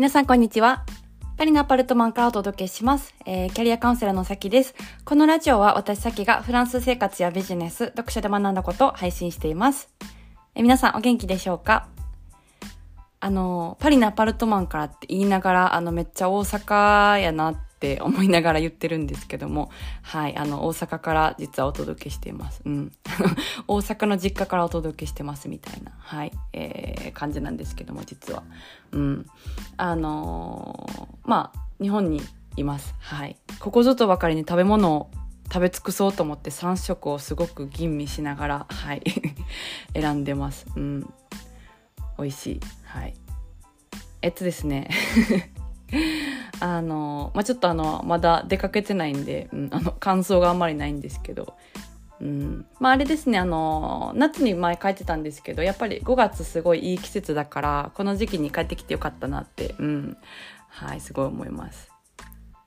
皆さんこんにちは。パリのアパルトマンからお届けします。えーキャリアカウンセラーのさきです。このラジオは私さきがフランス生活やビジネス、読書で学んだことを配信しています。えー皆さんお元気でしょうか？あの、パリのアパルトマンからって言いながら、あの、めっちゃ大阪やなっって思いながら言ってるんですけども、はい、あの、大阪から実はお届けしています。うん。大阪の実家からお届けしてますみたいな、はい、えー感じなんですけども、実は。うん。あのーまあ、日本にいます。はい。ここぞとばかりに食べ物を食べ尽くそうと思って3食をすごく吟味しながら、はい、選んでます。うん。美味しい。はい。えっとですね。あの、まあ、ちょっとあの、まだ出かけてないんで、うん、あの、感想があんまりないんですけど、うん、まああれですねあの夏に前帰ってたんですけどやっぱり5月すごいいい季節だからこの時期に帰ってきてよかったなってうんはいすごい思います。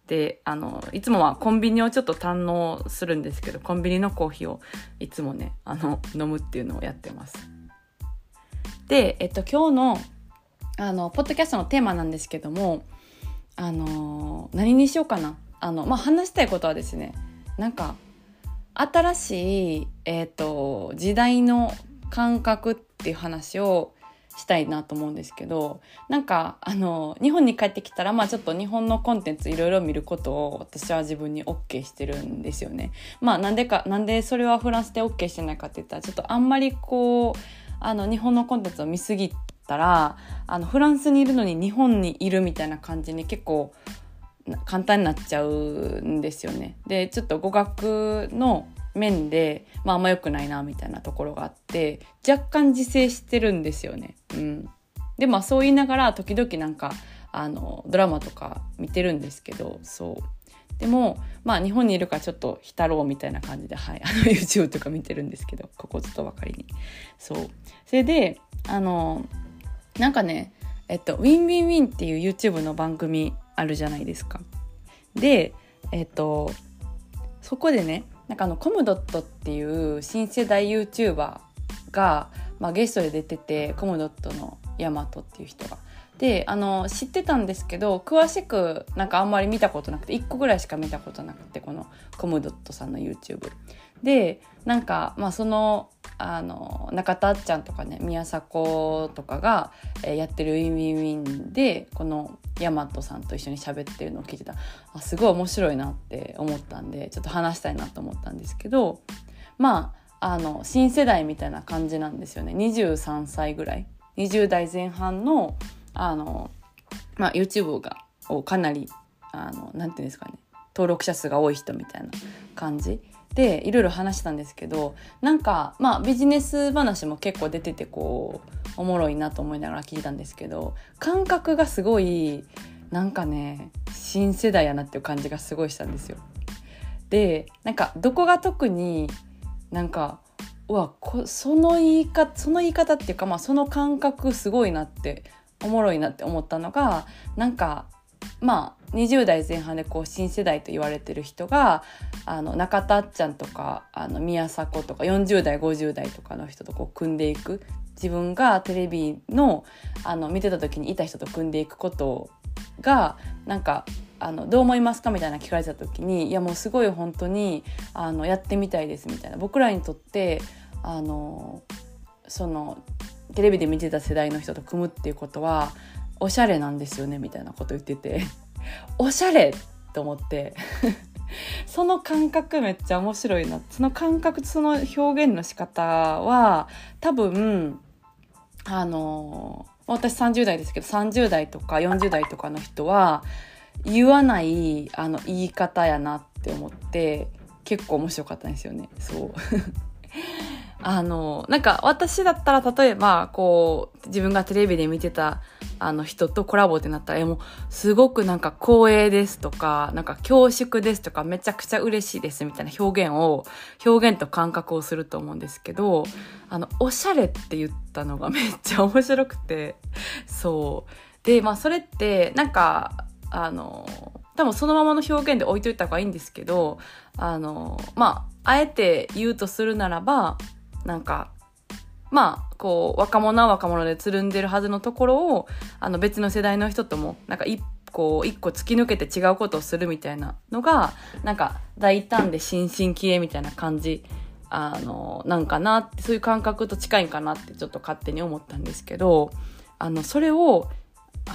であのいつもはコンビニをちょっと堪能するんですけどコンビニのコーヒーをいつもねあの飲むっていうのをやってます。でえっと今日のあのポッドキャストのテーマなんですけどもあの何にしようかなあのまあ話したいことはですねなんか新しい、えー、と時代の感覚っていう話をしたいなと思うんですけどなんかあの日本に帰ってきたら、まあ、ちょっと日本のコンテンツいろいろ見ることを私は自分に OK してるんですよね。まあなんでかなんでそれはフランスで OK してないかって言ったらちょっとあんまりこうあの日本のコンテンツを見すぎてたらあのフランスにいるのに日本にいるみたいな感じに結構簡単になっちゃうんですよね。でちょっと語学の面で、まあ、あんま良くないなみたいなところがあって若干自制してるんですよね。うん、でまあそう言いながら時々なんかあのドラマとか見てるんですけどそうでもまあ日本にいるからちょっと浸ろうみたいな感じで、はい、あの YouTube とか見てるんですけどここずっとばかりに。そうそれであのなんかねえっと、ウィンウィンウィンっていう YouTube の番組あるじゃないですか。で、えっと、そこでね、なんかあの、コムドットっていう新世代 YouTuber が、まあ、ゲストで出てて、コムドットのヤマトっていう人が。で、あの、知ってたんですけど、詳しくなんかあんまり見たことなくて、1個ぐらいしか見たことなくて、このコムドットさんの YouTube。で、なんか、まあその、あの中田あっちゃんとかね宮迫とかが、やってるウィンウィンウィンでこのヤマトさんと一緒に喋ってるのを聞いてた。あすごい面白いなって思ったんでちょっと話したいなと思ったんですけどまああの新世代みたいな感じなんですよね。23歳ぐらい。20代前半のあの、まあ、YouTube がをかなりあのなんていうんですかね登録者数が多い人みたいな感じでいろいろ話したんですけどなんかまあビジネス話も結構出ててこうおもろいなと思いながら聞いたんですけど感覚がすごいなんかね新世代やなっていう感じがすごいしたんですよ。でなんかどこが特になんかうわこその言い方その言い方っていうか、まあ、その感覚すごいなっておもろいなって思ったのがなんかまあ20代前半でこう新世代と言われてる人があの中田あっちゃんとかあの宮迫とか40代50代とかの人とこう組んでいく。自分がテレビのあの見てた時にいた人と組んでいくことがなんかあのどう思いますかみたいな聞かれた時にいやもうすごい本当にあのやってみたいですみたいな。僕らにとってあのそのテレビで見てた世代の人と組むっていうことはおしゃれなんですよねみたいなこと言ってて。おしゃれと思って。その感覚めっちゃ面白いな。その感覚その表現の仕方は多分あの私30代ですけど30代とか40代とかの人は言わないあの言い方やなって思って結構面白かったんですよね。そう。あのなんか私だったら例えばこう自分がテレビで見てたあの人とコラボってなったらえもうすごくなんか光栄ですとかなんか恐縮ですとかめちゃくちゃ嬉しいですみたいな表現を表現と感覚をすると思うんですけどあのおしゃれって言ったのが めっちゃ面白くてそう。でまあそれってなんかあの多分そのままの表現で置いといた方がいいんですけどあのまああえて言うとするならばなんかまあ、こう、若者は若者でつるんでるはずのところを、あの別の世代の人とも、なんか一個、一個突き抜けて違うことをするみたいなのが、なんか大胆で新進気鋭みたいな感じ、あの、なんかなって、そういう感覚と近いんかなってちょっと勝手に思ったんですけど、あの、それを、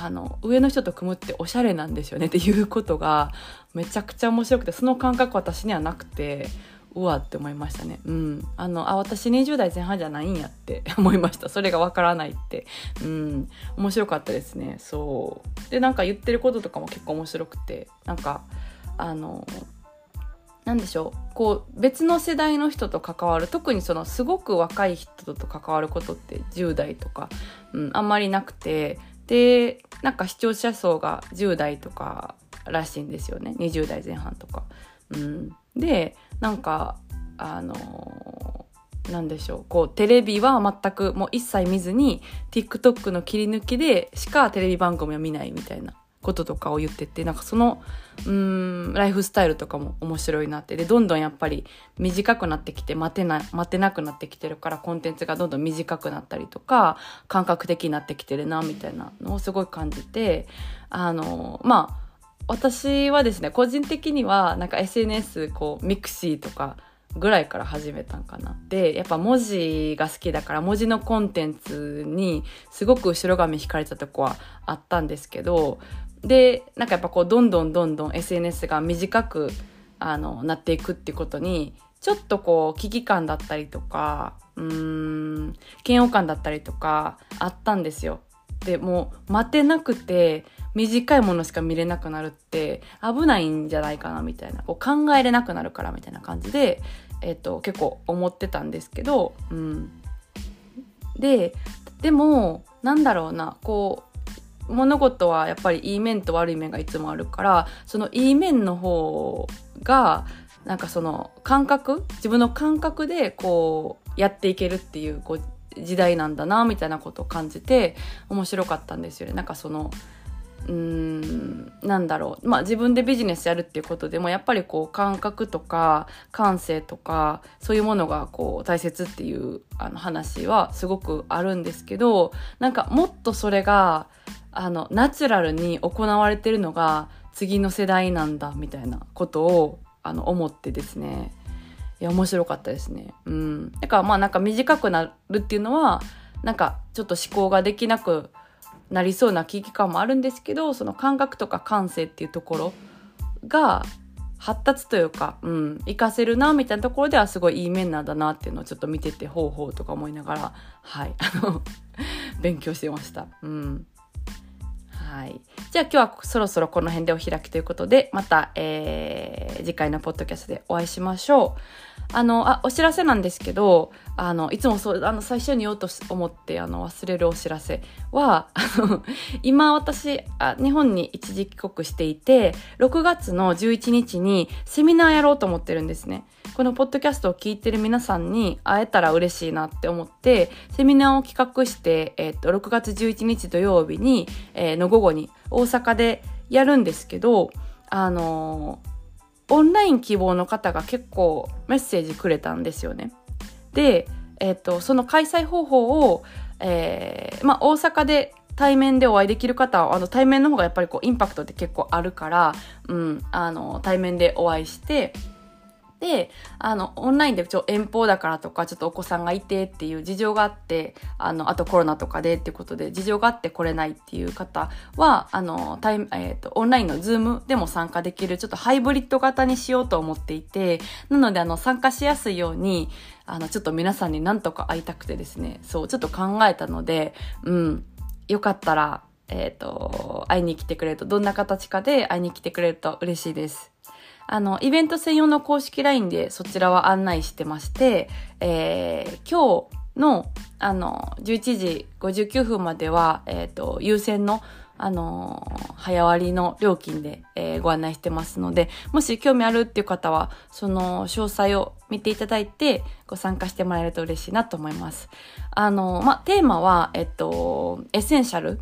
あの、上の人と組むっておしゃれなんですよねっていうことがめちゃくちゃ面白くて、その感覚私にはなくて、うわって思いましたね。うん。あの、あ、私20代前半じゃないんやって 思いました。それがわからないって。うん。面白かったですね。そう。で、なんか言ってることとかも結構面白くて、なんか、あの、なんでしょうこう別の世代の人と関わる特にそのすごく若い人と関わることって10代とか、うん、あんまりなくてでなんか視聴者層が10代とからしいんですよね20代前半とか。うん、でなんかあの、なんでしょう。こうテレビは全くもう一切見ずに TikTok の切り抜きでしかテレビ番組を見ないみたいなこととかを言っててなんかそのうんライフスタイルとかも面白いなって。でどんどんやっぱり短くなってきて待てな待てなくなってきてるからコンテンツがどんどん短くなったりとか感覚的になってきてるなみたいなのをすごい感じてあのまあ私はですね個人的にはなんか SNS こうミクシーとかぐらいから始めたんかな。で、やっぱ文字が好きだから文字のコンテンツにすごく後ろ髪引かれたとこはあったんですけど、で、なんかやっぱこうどんどんどんどん SNS が短くあのなっていくってことに、ちょっとこう危機感だったりとか、うーん、嫌悪感だったりとかあったんですよ。で、もう待てなくて短いものしか見れなくなるって危ないんじゃないかなみたいな、こう考えれなくなるからみたいな感じで、えっ、と、結構思ってたんですけど、うん。で、でも、なんだろうな、こう、物事はやっぱりいい面と悪い面がいつもあるからそのいい面の方がなんかその感覚自分の感覚でこうやっていけるっていうこう時代なんだなみたいなことを感じて面白かったんですよね。なんかそのうーんなんだろうまあ自分でビジネスやるっていうことでもやっぱりこう感覚とか感性とかそういうものがこう大切っていうあの話はすごくあるんですけどなんかもっとそれがあのナチュラルに行われてるのが次の世代なんだみたいなことをあの思ってですねいや面白かったですね。うん、だからまあなんか短くなるっていうのはなんかちょっと思考ができなくなりそうな危機感もあるんですけどその感覚とか感性っていうところが発達というか、うん、活かせるなみたいなところではすごいいい面なんだなっていうのをちょっと見ててほうほうとか思いながらはいあの 勉強してました。うんはい。じゃあ今日はそろそろこの辺でお開きということで、また、えー、次回のポッドキャストでお会いしましょう。あの、あ、お知らせなんですけど、あの、いつもそう、あの、最初に言おうと思って、あの、忘れるお知らせは、今私あ、日本に一時帰国していて、6月の11日にセミナーやろうと思ってるんですね。このポッドキャストを聞いてる皆さんに会えたら嬉しいなって思って、セミナーを企画して、えっと、6月11日土曜日に、えー、の午後に大阪でやるんですけど、あのーオンライン希望の方が結構メッセージくれたんですよね。で、えっ、ー、と、その開催方法を、えー、まあ、大阪で対面でお会いできる方は、あの、対面の方がやっぱりこう、インパクトって結構あるから、うん、あの、対面でお会いして、で、あの、オンラインでちょ遠方だからとか、ちょっとお子さんがいてっていう事情があって、あの、あとコロナとかでってことで、事情があって来れないっていう方は、あの、タイム、えっ、ー、と、オンラインのズームでも参加できる、ちょっとハイブリッド型にしようと思っていて、なので、あの、参加しやすいように、あの、ちょっと皆さんになんとか会いたくてですね、そう、ちょっと考えたので、うん、よかったら、えっ、ー、と、会いに来てくれると、どんな形かで会いに来てくれると嬉しいです。あの、イベント専用の公式 LINE でそちらは案内してまして、えー、今日の、あの、11時59分までは、えっ、ー、と、優先の、あの早割りの料金で、えー、ご案内してますので、もし興味あるっていう方は、その詳細を見ていただいて、ご参加してもらえると嬉しいなと思います。あのまテーマは、えっと、エッセンシャル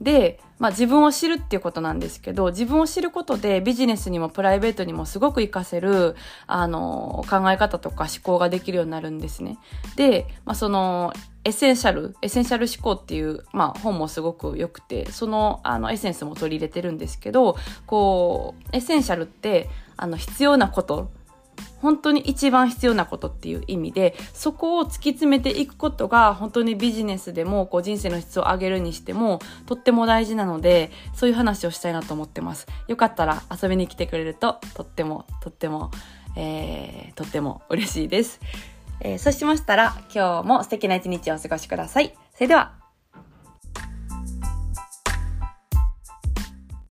で、まあ自分を知るっていうことなんですけど、自分を知ることでビジネスにもプライベートにもすごく活かせる、あの、考え方とか思考ができるようになるんですね。で、まあその、エッセンシャル、エッセンシャル思考っていう、まあ本もすごく良くて、その、あの、エッセンスも取り入れてるんですけど、こう、エッセンシャルって、あの、必要なこと本当に一番必要なことっていう意味で、そこを突き詰めていくことが、本当にビジネスでも、こう人生の質を上げるにしても、とっても大事なので、そういう話をしたいなと思ってます。よかったら遊びに来てくれると、とっても、とっても、えー、とっても嬉しいです。えー、そうしましたら、今日も素敵な一日をお過ごしください。それでは、